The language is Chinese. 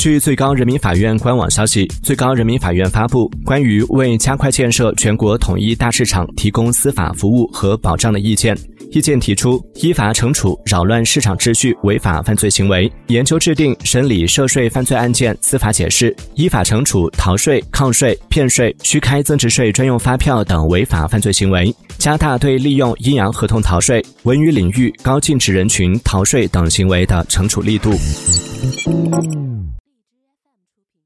据最高人民法院官网消息，最高人民法院发布关于为加快建设全国统一大市场提供司法服务和保障的意见。意见提出，依法惩处扰乱市场秩序违法犯罪行为，研究制定审理涉税犯罪案件司法解释，依法惩处逃税、抗税、骗税、虚开增值税专用发票等违法犯罪行为，加大对利用阴阳合同逃税、文娱领域高净值人群逃税等行为的惩处力度。出品。